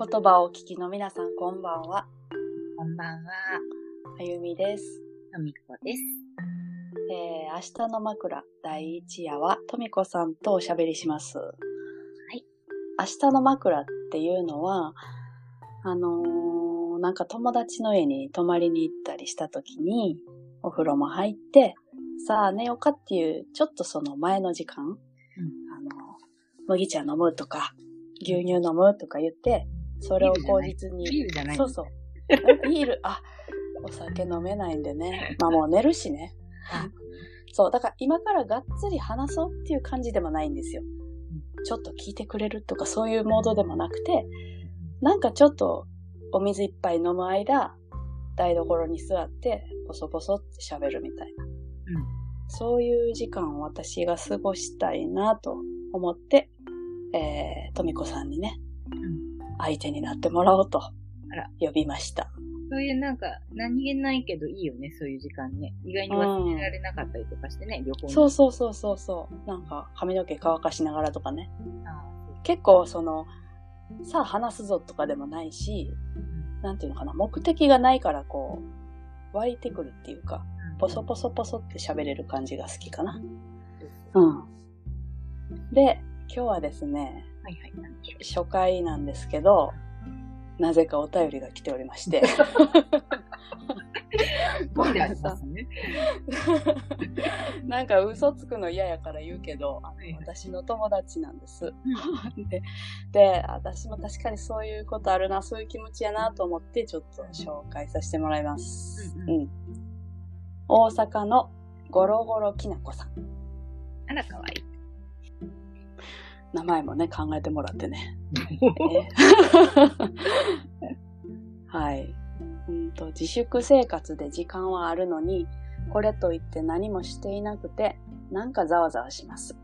言葉をお聞きの皆さん、こんばんは。こんばんは。あゆみです。とみこです。えー、明日の枕第一夜は、とみこさんとおしゃべりします。はい明日の枕っていうのは、あのーなんか友達の家に泊まりに行ったりした時に、お風呂も入って、さあ寝ようかっていう、ちょっとその前の時間、あの、麦茶飲むとか、牛乳飲むとか言って、それを口実に、ビールじゃないそうそう。ビール、あ、お酒飲めないんでね。まあもう寝るしね。そう、だから今からがっつり話そうっていう感じでもないんですよ。ちょっと聞いてくれるとかそういうモードでもなくて、なんかちょっとお水一杯飲む間、台所に座って、ポソポソって喋るみたいな。そういう時間を私が過ごしたいなと思って、えー、とみこさんにね、相手になってもらおうとら呼びました。そういうなんか、何気ないけどいいよね、そういう時間ね。意外に忘れられなかったりとかしてね、旅行に。そうそうそうそうそう。なんか髪の毛乾かしながらとかね。あ結構その、さあ話すぞとかでもないし、なんていうのかな、目的がないからこう、湧いてくるっていうか、ポソポソポソって喋れる感じが好きかな。うん。で、今日はですね、はいはい、初回なんですけど、なぜかお便りが来ておりまして。う。混んでありますね。なんか嘘つくの嫌やから言うけど、あのはい私の友達なんです。でで、私も確かにそういうことあるな、そういう気持ちやなと思って、ちょっと紹介させてもらいます。うんうん。大阪のゴロゴロきなこさん。あら、かわいい。名前もね、考えてもらってね。えはい。うんと、自粛生活で時間はあるのに、これといって何もしていなくて、なんかざわざわします。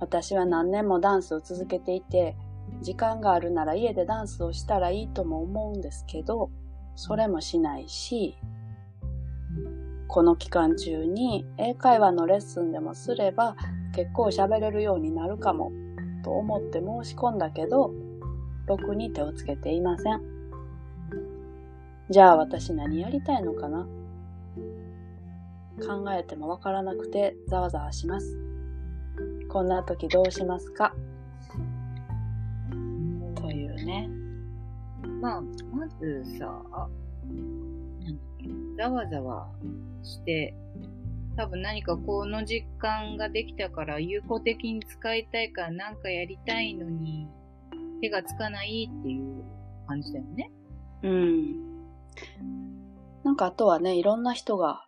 私は何年もダンスを続けていて、時間があるなら家でダンスをしたらいいとも思うんですけど、それもしないし、この期間中に英会話のレッスンでもすれば結構喋れるようになるかもと思って申し込んだけど、ろくに手をつけていません。じゃあ私何やりたいのかな？考えてもわからなくてざわざわします。こんな時どうしますか？というね。まあ、まずさ、ざわざわして、多分何かこの時間ができたから有効的に使いたいからなんかやりたいのに手がつかないっていう感じだよね。うん。なんかあとはね、いろんな人が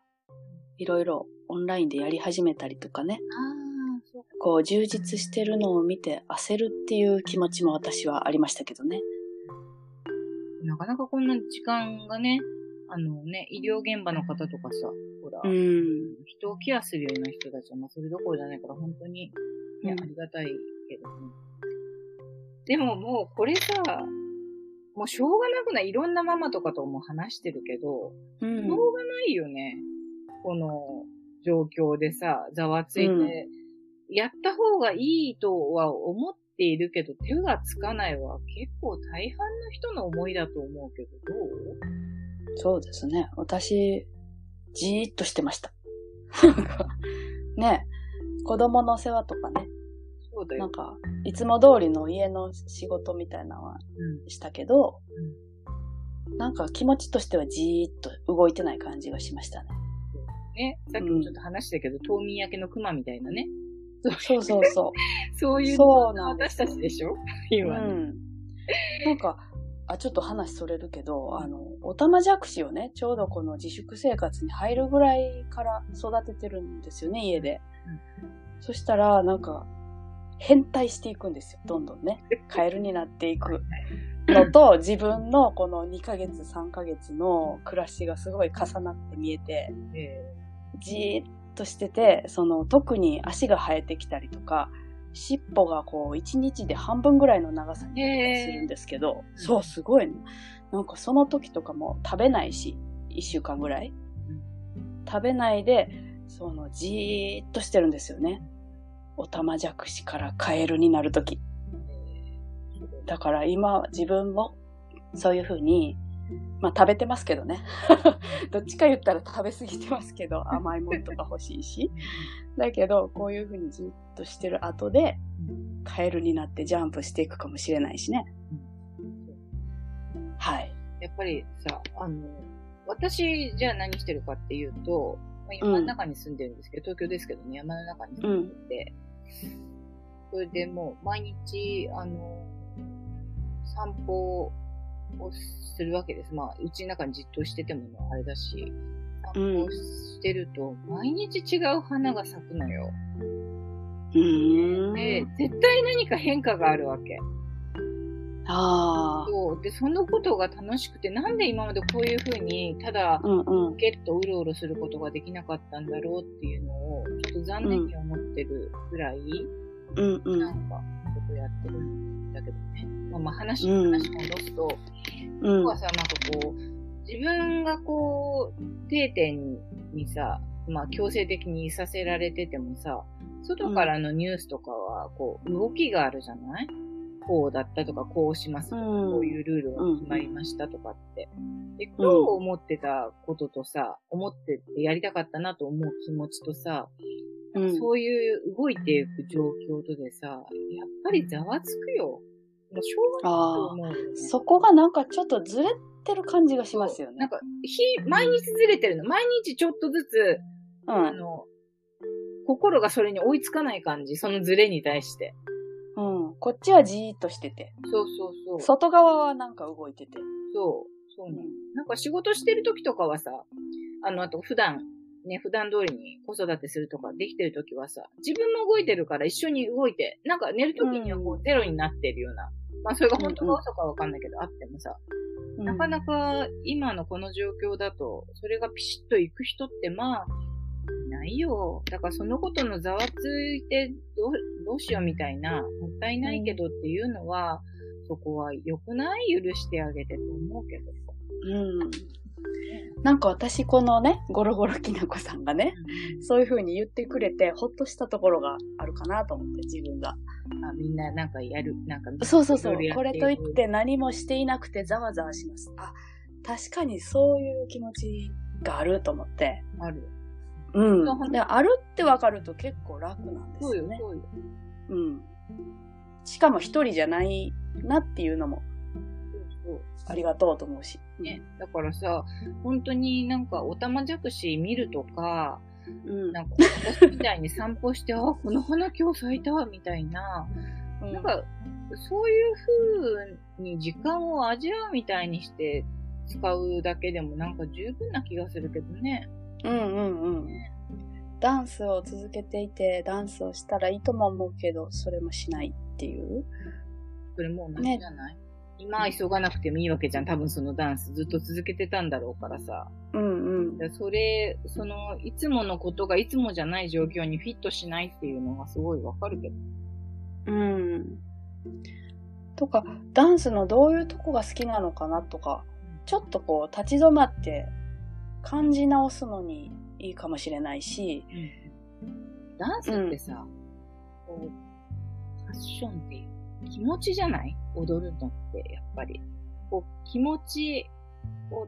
いろいろオンラインでやり始めたりとかね。あ。こう充実してるのを見て焦るっていう気持ちも私はありましたけどね。なかなかこんな時間がね、あのね、医療現場の方とかさ、うん。人をケアするような人たちは、まあ、それどころじゃないから、本当に、ね、うんありがたいけどね。でももう、これさ、もうしょうがなくない。いろんなママとかとも話してるけど、うんしょうがないよね。この状況でさ、ざわついて、うんやった方がいいとは思っているけど、手がつかないは結構大半の人の思いだと思うけど、どう？そうですね。私、じーっとしてました。なんかね、子供の世話とかね、そうだよなん。か、いつも通りの家の仕事みたいなのはうんしたけど、なんか気持ちとしてはじーっと動いてない感じがしましたね。ね、さっきもちょっと話したけど、冬眠明けの熊みたいなね。そうそうそ そういうそうなんです私たちでしょ？う。う今ね。ん。なんか、あ、ちょっと話それるけど、あの、おたまじゃくしをね、ちょうどこの自粛生活に入るぐらいから育ててるんですよね、家で。そしたら、なんか、変態していくんですよ、どんどんね。カエルになっていくのと、自分のこの2ヶ月、3ヶ月の暮らしがすごい重なって見えて、えじーっとしてて、その特に足が生えてきたりとか、尻尾がこう一日で半分ぐらいの長さにするんですけど、そう、すごいの。なんかその時とかも食べないし、一週間ぐらい。食べないで、そのじーっとしてるんですよね。おたまじゃくしからカエルになる時。だから今自分もそういうふうに、まあ食べてますけどね。どっちか言ったら食べ過ぎてますけど、甘いものとか欲しいし。だけど、こういうふうにずっとしてる後で、カエルになってジャンプしていくかもしれないしね。はい。やっぱりさ、あの、私、じゃあ何してるかっていうと、まあ山の中に住んでるんですけど、東京ですけどね、山の中に住んでて、それでもう毎日、あの、散歩をするわけです。まあ、うちの中にじっとしててもあれだし、散歩してると、毎日違う花が咲くのよ。で、絶対何か変化があるわけ。ああ。そう。で、そのことが楽しくて、なんで今までこういうふうに、ただ。ゲッとうろうろすることができなかったんだろうっていうのを、ちょっと残念に思ってるぐらい、うんうん。なんか、やってるんだけどね。まあまあ話、うん。話戻すと、うん。僕はさ、なんかこう、自分がこう、定点にさ、まあ強制的にいさせられててもさ、外からのニュースとかは、こう、動きがあるじゃない？こうだったとか、こうしますとか、うん。こういうルールが決まりましたとかって。で、今日思ってたこととさ、思っててやりたかったなと思う気持ちとさ、うんそういう動いていく状況とでさ、やっぱりざわつくよ。もうしょうがないと思うよ、ね。そこがなんかちょっとずれてる感じがしますよね。なんか、日、毎日ずれてるの。毎日ちょっとずつ、うん。あの、心がそれに追いつかない感じ。そのずれに対して。うん。こっちはじーっとしてて。そうそうそう。外側はなんか動いてて。そう。そううね。なんか仕事してる時とかはさ、あの、あと普段、ね、普段通りに子育てするとかできてる時はさ、自分も動いてるから一緒に動いて、なんか寝る時にはこううゼロになってるような、まあそれが本当か嘘かわかんないけど、あってもさ、んなかなか今のこの状況だと、それがピシッと行く人ってまあ、いないよ。だからそのことのざわついてどう、どうしようみたいな、もったいないけどっていうのは、そこは良くない？許してあげてと思うけどさ。うん。なんか私このね、ゴロゴロきなこさんがね、そういう風に言ってくれて、ほっとしたところがあるかなと思って、自分が。あみんななんかやる、なんか。そうそうそうこれといって何もしていなくてざわざわします。あ、確かにそういう気持ちがあると思って。ある。うん。で、あるってわかると結構楽なんですそうよ、よね。そうよ。うん。しかも一人じゃないなっていうのも。ありがとうと思うし。ね。だからさ、本当になんかおたまじゃくし見るとか、うん。なんか私みたいに散歩して、あ、この花今日咲いたわ、みたいな、うんなんか、そういう風に時間を味わうみたいにして使うだけでもなんか十分な気がするけどね。うんうんうん。ダンスを続けていて、ダンスをしたらいいとも思うけど、それもしないっていう。それもう同じじゃない、今は急がなくてもいいわけじゃん。多分そのダンスずっと続けてたんだろうからさ。うんうん。でそれ、その、いつものことがいつもじゃない状況にフィットしないっていうのがすごいわかるけど。うん。とか、ダンスのどういうとこが好きなのかなとか、ちょっとこう、立ち止まって感じ直すのにいいかもしれないし、ダンスってさ、こう、ファッションっていう気持ちじゃない？踊るのって、やっぱり。こう、気持ちを、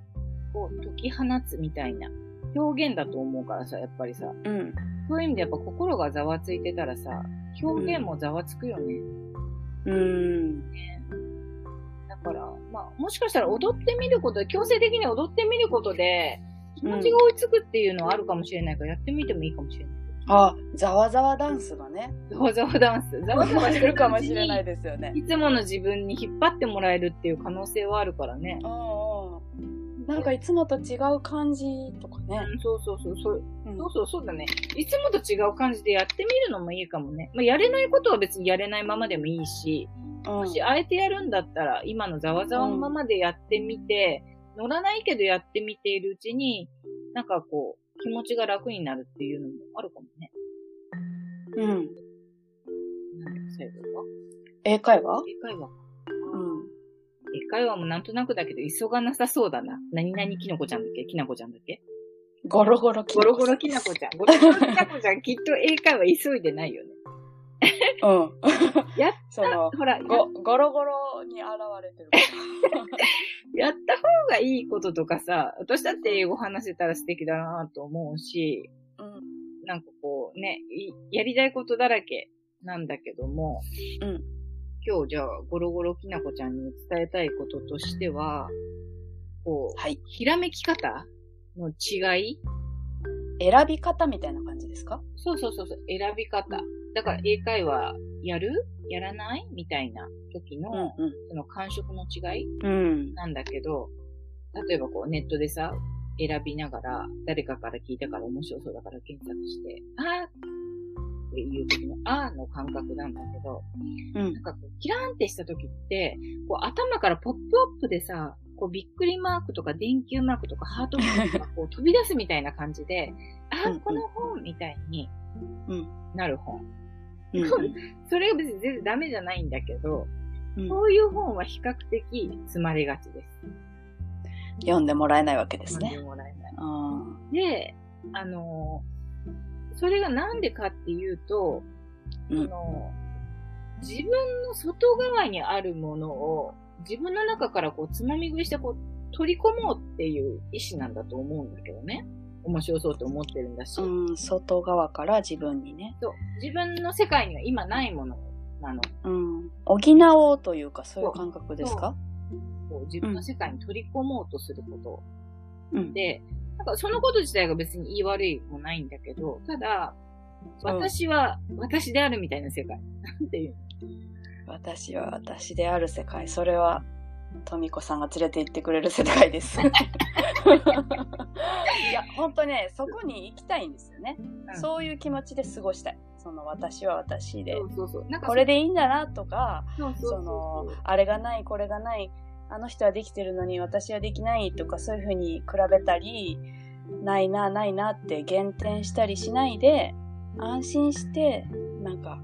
こう、解き放つみたいな表現だと思うからさ、やっぱりさ。うん。そういう意味でやっぱ心がざわついてたらさ、表現もざわつくよね。うん。だから、まあ、もしかしたら踊ってみることで、強制的に踊ってみることで、気持ちが追いつくっていうのはあるかもしれないから、やってみてもいいかもしれない。あ、ざわざわダンスがね、ざわざわダンス。ざわざわしてるるかもしれな。いですよね。いつもの自分に引っ張ってもらえるっていう可能性はあるからね。うんうん。なんかいつもと違う感じとかね。うん、そうそうそう。そううんそうそう、そうだね。いつもと違う感じでやってみるのもいいかもね。まあ、やれないことは別にやれないままでもいいし、うんもしあえてやるんだったら、今のざわざわのままでやってみて、乗らないけどやってみているうちに、なんかこう、気持ちが楽になるっていうのもあるかもね。うん。なんだ最後は英会話？英会話か。うん。英会話もなんとなくだけど、急がなさそうだな。何々きのこちゃんだっけ？きなこちゃんだっけ？ゴロゴロきゴロゴロきなこちゃん。ゴロゴロきなこちゃん、きっと英会話急いでないよね。うん。やっその、ほら、やご、ゴロゴロに現れてる。やった方がいいこととかさ、私だって英語話せたら素敵だなと思うし、うん。なんかこうね、いやりたいことだらけなんだけども、うん。今日じゃあゴロゴロきなこちゃんに伝えたいこととしては、こう、はい。ひらめき方の違い？選び方みたいな感じですか？そうそうそうそう、選び方。だから英会話やる？やらない？みたいな時の、うん。その感触の違い？うん。なんだけど、例えばこうネットでさ、選びながら、誰かから聞いたから面白そうだから検索して、あーっていう時のあーの感覚なんだけど、うんな。んかこう、キラーンってした時って、こう頭からポップアップでさ、こうびっくりマークとか電球マークとかハートマークがこう飛び出すみたいな感じで、あ うんうんー、この本みたいにうんなる本。うん。それが別に全然ダメじゃないんだけど、うんそういう本は比較的詰まりがちです。読んでもらえないわけです読んでね。もらえない。あで、あのーそれがなんでかっていうと、うんあの自分の外側にあるものを自分の中からこうつまみ食いしてこう取り込もうっていう意思なんだと思うんだけどね。面白そうと思ってるんだし。うん、外側から自分にね。そう。自分の世界には今ないものなの。うん。補おうというか、そういう感覚ですか？こう自分の世界に取り込もうとすること。うん。で、なんかそのこと自体が別に言い悪いもないんだけど、ただ、私は私であるみたいな世界。なんていう私は私である世界。それは、とみこさんが連れて行ってくれる世界です。いや、本当ね、そこに行きたいんですよね。うんそういう気持ちで過ごしたい。その私は私でそ、うそうそう。なんかこれでいいんだなとか、その、あれがない、これがない、あの人はできてるのに私はできないとかそういうふうに比べたり、ないな、ないなって減点したりしないで、安心して、なんか、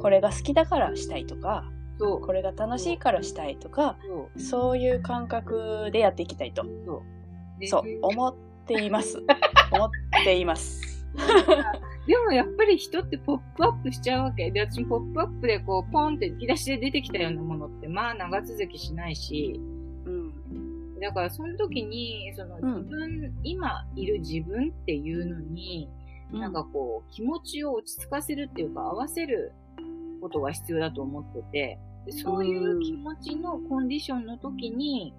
これが好きだからしたいとか。これが楽しいからしたいとか、そう。いう感覚でやっていきたいと。そう。思っています。思っています。でもやっぱり人ってポップアップしちゃうわけ。で、私もポップアップでこう、ポンって引き出しで出てきたようなものって、まあ長続きしないし、うん。だからその時に、そのうん自分、今いる自分っていうのに、なんかこう、気持ちを落ち着かせるっていうか、合わせることが必要だと思ってて、でそういう気持ちのコンディションの時に、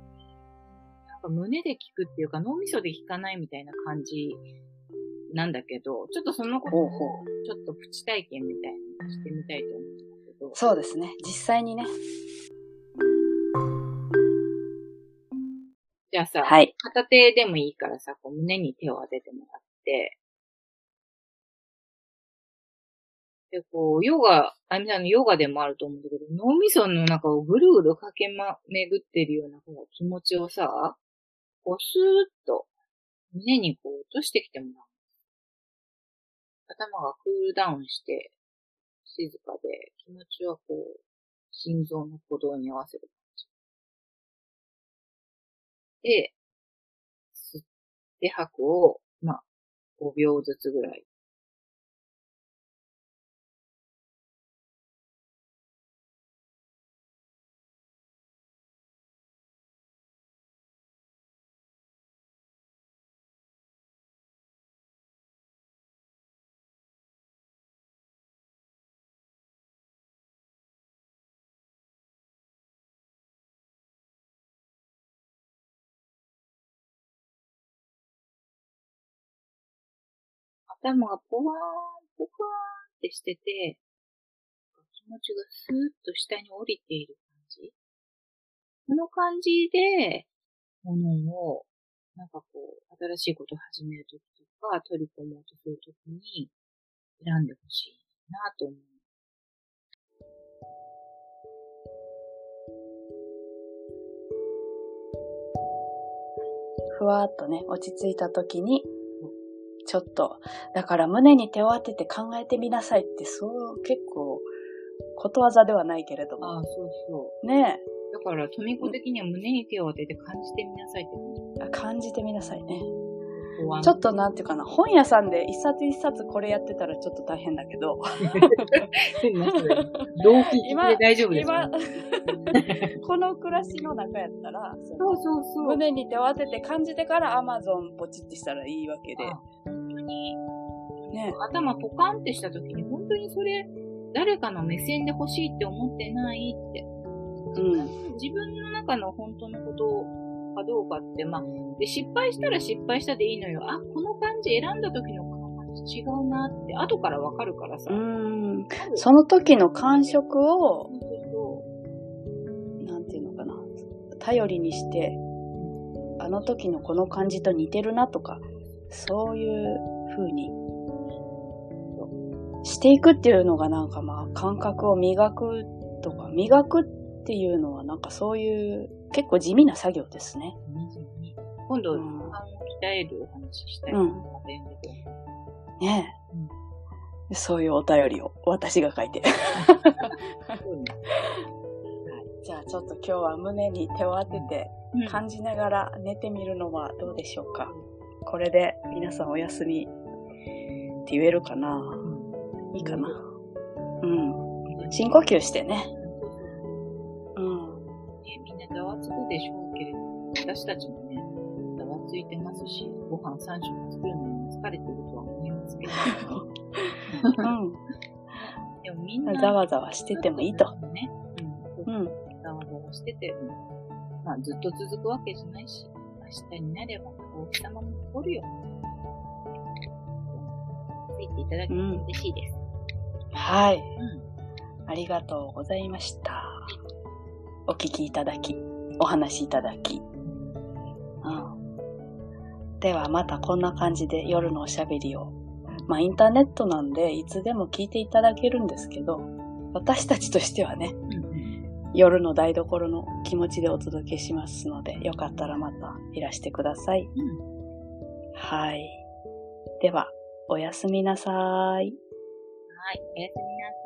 なんか胸で聞くっていうか、脳みそで聞かないみたいな感じなんだけど、ちょっとそのことちょっとプチ体験みたいにしてみたいと思うんだけど。そうですね。実際にね。じゃあさ、はい。片手でもいいからさ、こう胸に手を当ててもらって、で、こう、ヨガ、あみさんのヨガでもあると思うんだけど、脳みその中をぐるぐる駆けま、巡ってるようなこう気持ちをさ、こうスーッと胸にこう落としてきてもらう。頭がクールダウンして、静かで、気持ちはこう、心臓の鼓動に合わせる感じ。で、吸って吐くを、まあ、5秒ずつぐらい。頭がポワーン、ポワーンってしてて、気持ちがスーッと下に降りている感じ。この感じで、ものを、なんかこう、新しいことを始めるときとか、取り込もうとするときに、選んでほしいなと思う。ふわーっとね、落ち着いた時に、ちょっと、だから胸に手を当てて考えてみなさいって、そう、結構、ことわざではないけれども。ああ、そうそう。ねだから、トミコ的には胸に手を当てて感じてみなさいって感じ。てみなさいね。ちょっとなんていうかな、本屋さんで一冊一冊これやってたらちょっと大変だけど。動機で大丈夫です今、この暮らしの中やったら、そうそうそう。胸に手を当てて感じてからアマゾンポチってしたらいいわけで。本当に、ね。頭ポカンってした時に、本当にそれ、誰かの目線で欲しいって思ってないって。うん。自分の中の本当のことかどうかって、まあ、で失敗したら失敗したでいいのよ。あ、この感じ選んだ時のこの感じ違うなって、後からわかるからさ。うん。その時の感触を、なんていうのかな、頼りにして、あの時のこの感じと似てるなとか、そういう風にしていくっていうのがなんかまあ感覚を磨くとか、磨くっていうのはなんかそういう結構地味な作業ですね。今度、うん鍛えるお話したい。うんねえ。そういうお便りを私が書いて。じゃあちょっと今日は胸に手を当ててうん感じながら寝てみるのはどうでしょうか。これで皆さんお休みって言えるかないいかなうん。深呼吸してね。うん。ねみんなざわつくでしょうけれど、私たちもね、ざわついてますし、ご飯3食作るのに疲れてるとは思いますけど、でもみんう。なんざわざわしててもいいと。ね。うん。うん。ざわざわしてて、うんまあずっと続くわけじゃないし、明日になればお日様も残るよ。ついていただけると嬉しいです。はい。うん。ありがとうございました。お聞きいただき、お話しいただき。うん。ではまたこんな感じで夜のおしゃべりを。まあインターネットなんでいつでも聞いていただけるんですけど、私たちとしてはね、うん夜の台所の気持ちでお届けしますので、よかったらまたいらしてください。うん。はい。では、おやすみなさい。はい。おやすみなさい。